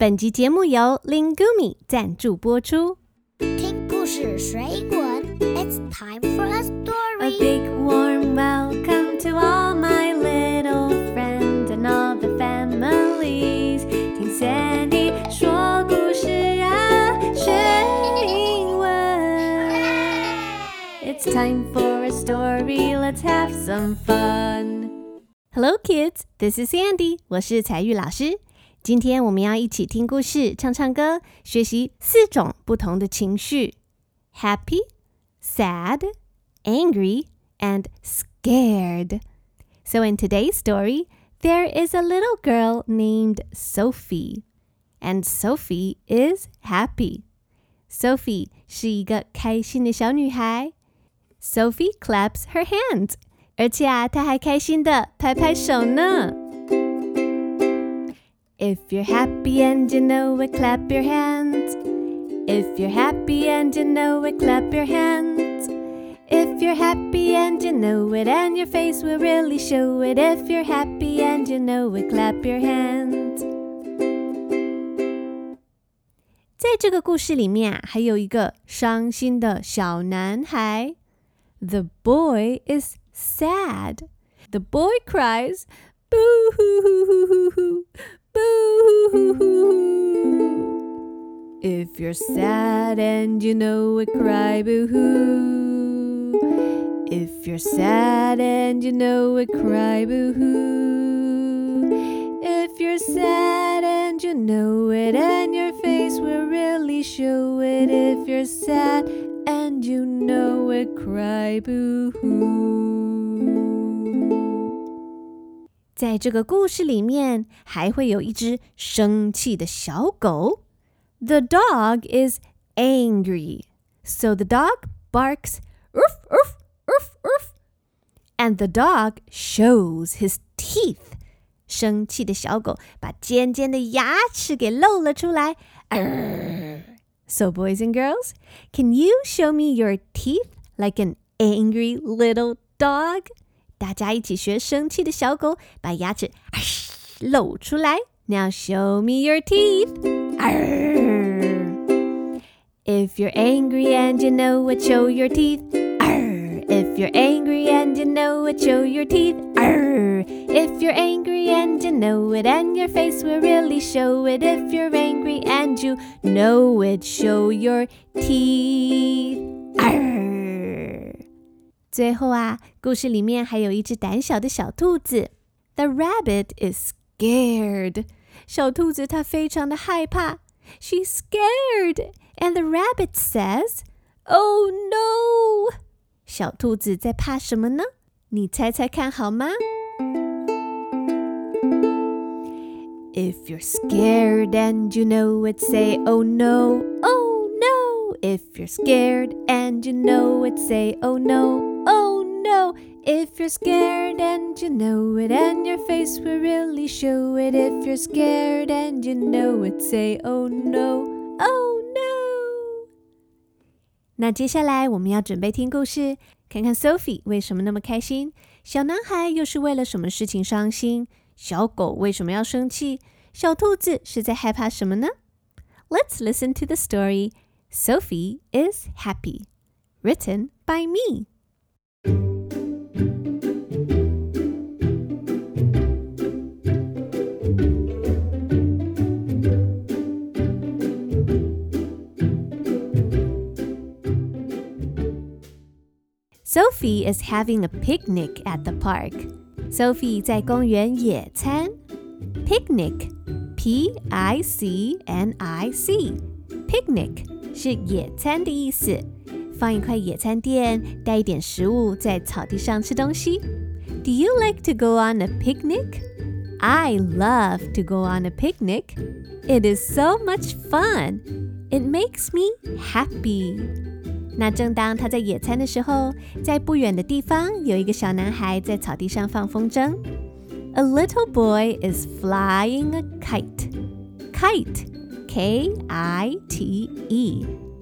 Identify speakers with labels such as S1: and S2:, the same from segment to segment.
S1: 本集节目由 Lingumi 赞助播出。
S2: 听故事水滚，It's time for a
S1: A
S2: story.
S1: A big warm welcome to all my little friends and all the families。听 Sandy 说故事啊，学英文。It's time for a story. Let's have some fun. Hello, kids. This is Sandy. 我是彩玉老师。今天我们要一起听故事、唱唱歌，学习四种不同的情绪：happy、sad、angry, and scared. So, in today's story, there is a little girl named Sophie, and Sophie is happy. Sophie 是一个开心的小女孩。Sophie claps her hands，而且啊，她还开心的拍拍手呢。 If you're happy and you know it, clap your hands. If you're happy and you know it, clap your hands. If you're happy and you know it, and your face will really show it. If you're happy and you know it, clap your hands. 在这个故事里面啊，还有一个伤心的小男孩。The boy is sad. The boy cries, boo hoo hoo hoo hoo hoo, If you're sad and you know it, cry boo hoo. If you're sad and you know it, cry boo hoo. If you're sad and you know it, and your face will really show it. If you're sad and you know it, cry boo hoo. 在这个故事里面，还会有一只生气的小狗。The dog is angry, so the dog barks, "Oof, oof, oof, oof," and the dog shows his teeth. 生气的小狗把尖尖的牙齿给露了出来。Arr. So, boys and girls, can you show me your teeth like an angry little dog? 大家一起学生气的小狗，把牙齿露出来。Now show me your teeth. Arr. If you're angry and you know it, show your teeth. Arr. If you're angry and you know it, show your teeth. Arr. If you're angry and you know it, and your face will really show it. If you're angry and you know it, show your teeth. Arr. 最后啊，故事里面还有一只胆小的小兔子。The rabbit is scared. 小兔子它非常的害怕。She's scared, and the rabbit says, "Oh no!" 小兔子在怕什么呢？你猜猜看好吗？If you're scared and you know it, say, "Oh no, oh no." If you're scared and you know it, say, "Oh no, oh no." If you're scared and you know it, and your face will really show it. If you're scared and you know it, say, "Oh no, oh no." 那接下来我们要准备听故事，看看 Sophie 为什么那么开心，小男孩又是为了什么事情伤心，小狗为什么要生气，小兔子是在害怕什么呢？Let's listen to the story. Sophie is happy, written by me. Sophie is having a picnic at the park. Sophie 在公园野餐。Picnic, P I C N I C, picnic 是野餐的意思。 放一块野餐垫，带一点食物，在草地上吃东西。Do you like to go on a picnic? I love to go on a picnic. It is so much fun. It makes me happy. 那正当他在野餐的时候，在不远的地方有一个小男孩在草地上放风筝。A little boy is flying a kite. Kite, K I T E,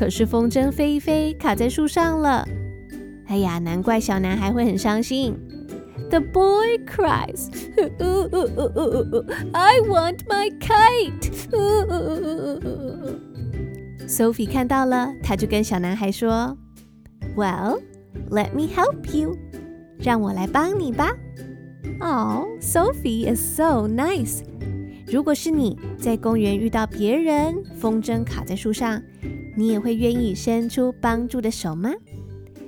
S1: 可是风筝飞一飞，卡在树上了。哎呀，难怪小男孩会很伤心。The boy cries, I want my kite. Sophie 看到了，他就跟小男孩说：“Well, let me help you. 让我来帮你吧。” Oh, Sophie is so nice. 如果是你在公园遇到别人，风筝卡在树上，你也会愿意伸出帮助的手吗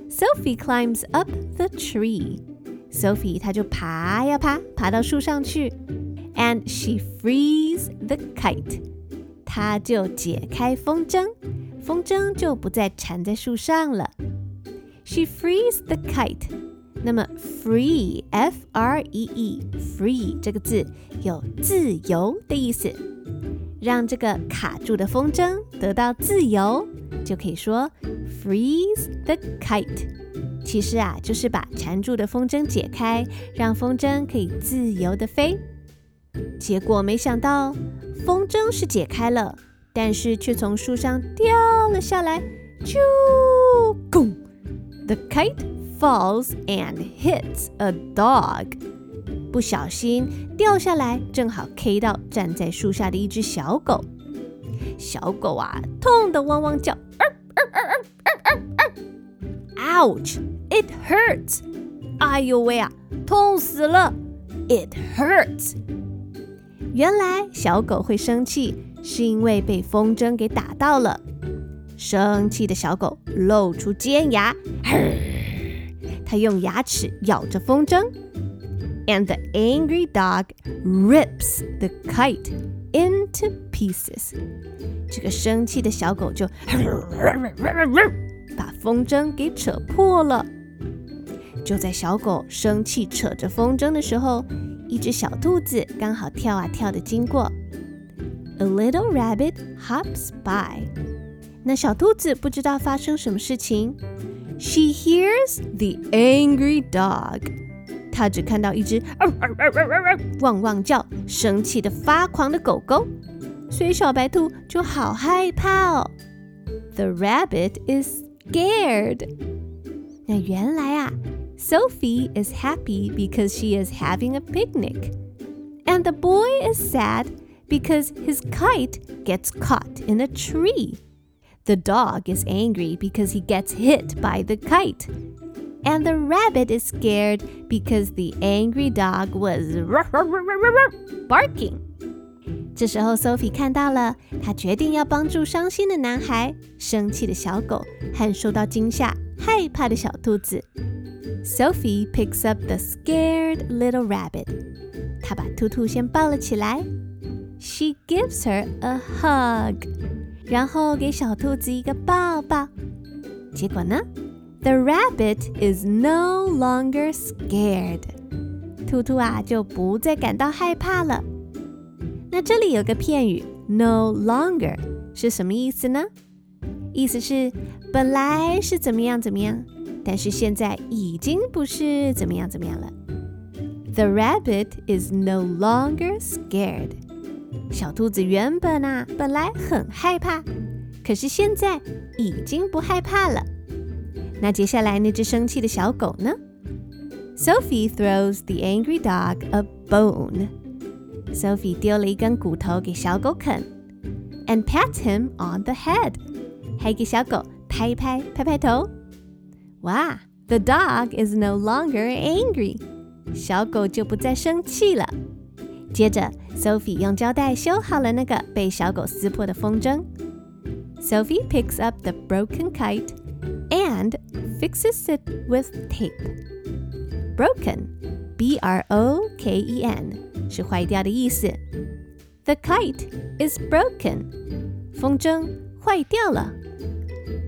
S1: ？Sophie climbs up the tree. Sophie 她就爬呀爬，爬到树上去，and she frees the kite. 她就解开风筝，风筝就不再缠在树上了。She frees the kite. 那么 free f r e e free 这个字有自由的意思，让这个卡住的风筝得到自由，就可以说 freeze the kite。其实啊，就是把缠住的风筝解开，让风筝可以自由的飞。结果没想到，风筝是解开了，但是却从树上掉了下来，啾，g The kite falls and hits a dog。不小心掉下来，正好 K 到站在树下的一只小狗。小狗啊，痛得汪汪叫。Ouch! It hurts! 哎呦喂啊，痛死了！It hurts! 原来小狗会生气，是因为被风筝给打到了。生气的小狗露出尖牙，它用牙齿咬着风筝。And the angry dog rips the kite into pieces. 这个生气的小狗就把风筝给扯破了。就在小狗生气扯着风筝的时候，一只小兔子刚好跳啊跳的经过。A little rabbit hops by。那小兔子不知道发生什么事情。She hears the angry dog。 它只看到一只汪汪叫、生气的发狂的狗狗，所以小白兔就好害怕哦。The rabbit is scared。那原来啊，Sophie is happy because she is having a picnic, and the boy is sad because his kite gets caught in a tree. The dog is angry because he gets hit by the kite. And the rabbit is scared because the angry dog was barking. 这时候，Sophie 看到了，她决定要帮助伤心的男孩、生气的小狗和受到惊吓、害怕的小兔子。Sophie picks up the scared little rabbit. 她把兔兔先抱了起来。She gives her a hug. 然后给小兔子一个抱抱。结果呢 ？The rabbit is no longer scared。兔兔啊就不再感到害怕了。那这里有个片语 no longer 是什么意思呢？意思是本来是怎么样怎么样，但是现在已经不是怎么样怎么样了。The rabbit is no longer scared。小兔子原本啊本来很害怕，可是现在已经不害怕了。那接下来那只生气的小狗呢？Sophie throws the angry dog a bone. Sophie 丢了一根骨头给小狗啃，and pats him on the head，还给小狗拍一拍拍拍头。哇，the dog is no longer angry，小狗就不再生气了。接着，Sophie 用胶带修好了那个被小狗撕破的风筝。Sophie picks up the broken kite and fixes it with tape. Broken, B-R-O-K-E-N. 是坏掉的意思。The kite is broken. 风筝坏掉了。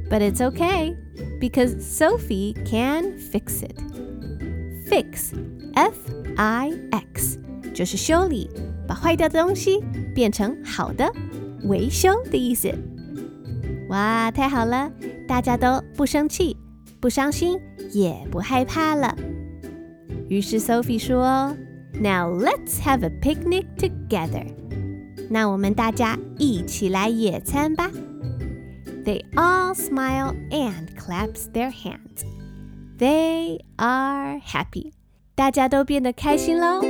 S1: But it's okay because Sophie can fix it. Fix, F-I-X，就是修理、 把坏掉的东西变成好的，维修的意思。哇，太好了， 大家都不生气、不伤心、也不害怕了。于是 Sophie 说：“Now let's have a picnic together。”那我们大家一起来野餐吧。They all smile and claps their hands. They are happy. 大家都变得开心喽。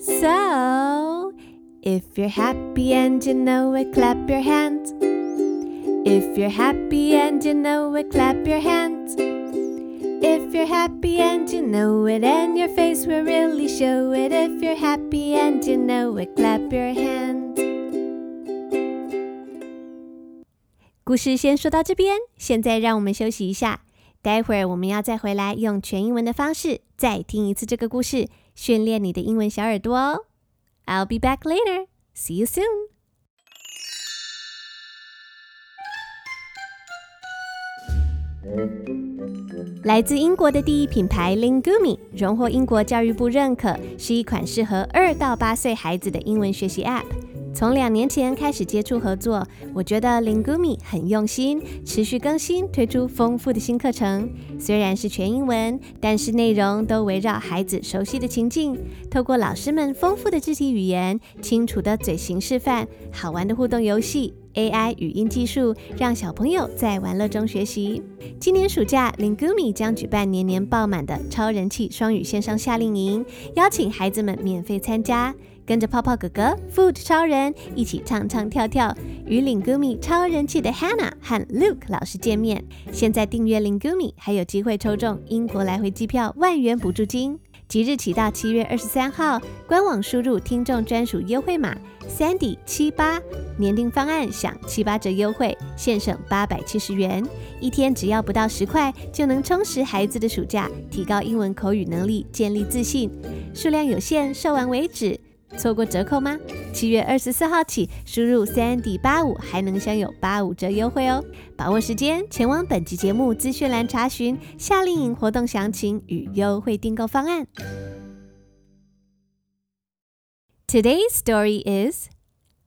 S1: So, if you're happy and you know it, clap your hands. If you're happy and you know it, clap your hands. If you're happy and you know it, and your face will really show it. If you're happy and you know it, clap your hands. 故事先说到这边，现在让我们休息一下。待会儿我们要再回来，用全英文的方式再听一次这个故事，训练你的英文小耳朵哦。I'll be back later. See you soon. 来自英国的第一品牌 Lingumi 荣获英国教育部认可，是一款适合二到八岁孩子的英文学习 App。从两年前开始接触合作，我觉得 Lingumi 很用心，持续更新，推出丰富的新课程。虽然是全英文，但是内容都围绕孩子熟悉的情境，透过老师们丰富的肢体语言、清楚的嘴型示范、好玩的互动游戏。AI 语音技术让小朋友在玩乐中学习。今年暑假，Lingumi 将举办年年爆满的超人气双语线上夏令营，邀请孩子们免费参加，跟着泡泡哥哥、Food 超人一起唱唱跳跳，与 Lingumi 超人气的 Hannah 和 Luke 老师见面。现在订阅 Lingumi 还有机会抽中英国来回机票万元补助金。即日起到七月二十三号，官网输入听众专属优惠码 Sandy 七八，年订方案享七八折优惠，现省八百七十元，一天只要不到十块，就能充实孩子的暑假，提高英文口语能力，建立自信。数量有限，售完为止。错过折扣吗？七月二十四号起，输入 Sandy 八五还能享有八五折优惠哦！把握时间，前往本集节目资讯栏查询夏令营活动详情与优惠订购方案。Today's story is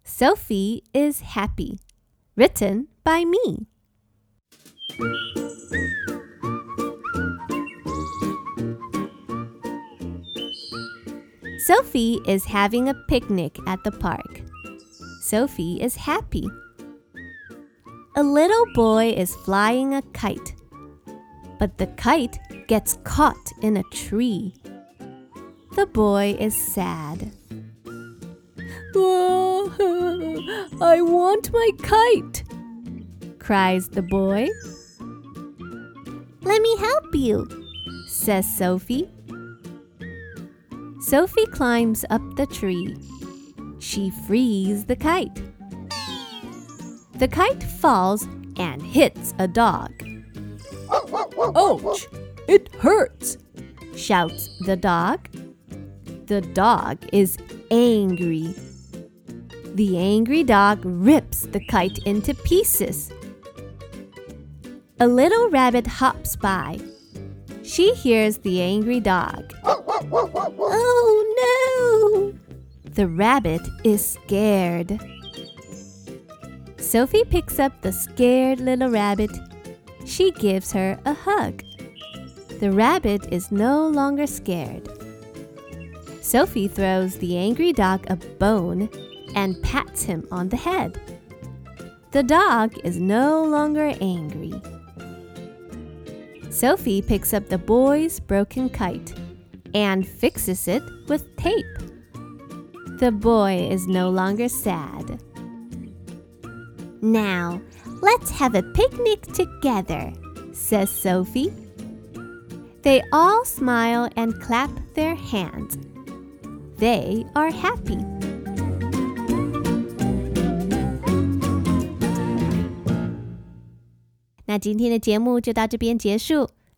S1: Sophie is Happy, written by me. Sophie is having a picnic at the park. Sophie is happy. A little boy is flying a kite, but the kite gets caught in a tree. The boy is sad. I want my kite, cries the boy. Let me help you, says Sophie. Sophie climbs up the tree. She frees the kite. The kite falls and hits a dog. Ouch! It hurts! shouts the dog. The dog is angry. The angry dog rips the kite into pieces. A little rabbit hops by. She hears the angry dog. Oh no! The rabbit is scared. Sophie picks up the scared little rabbit. She gives her a hug. The rabbit is no longer scared. Sophie throws the angry dog a bone and pats him on the head. The dog is no longer angry. Sophie picks up the boy's broken kite and fixes it with tape. The boy is no longer sad. Now, let's have a picnic together, says Sophie. They all smile and clap their hands. They are happy.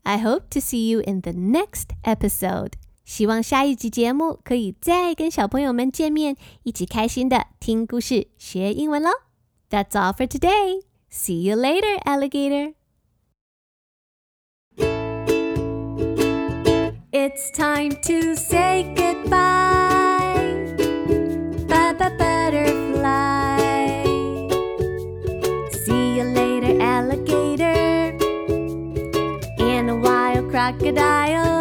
S1: I hope to see you in the next episode. 希望下一集节目可以再跟小朋友们见面，一起开心的听故事学英文喽。That's all for today. See you later, alligator. It's time to say goodbye. Baba butterfly. See you later, alligator. And a wild crocodile.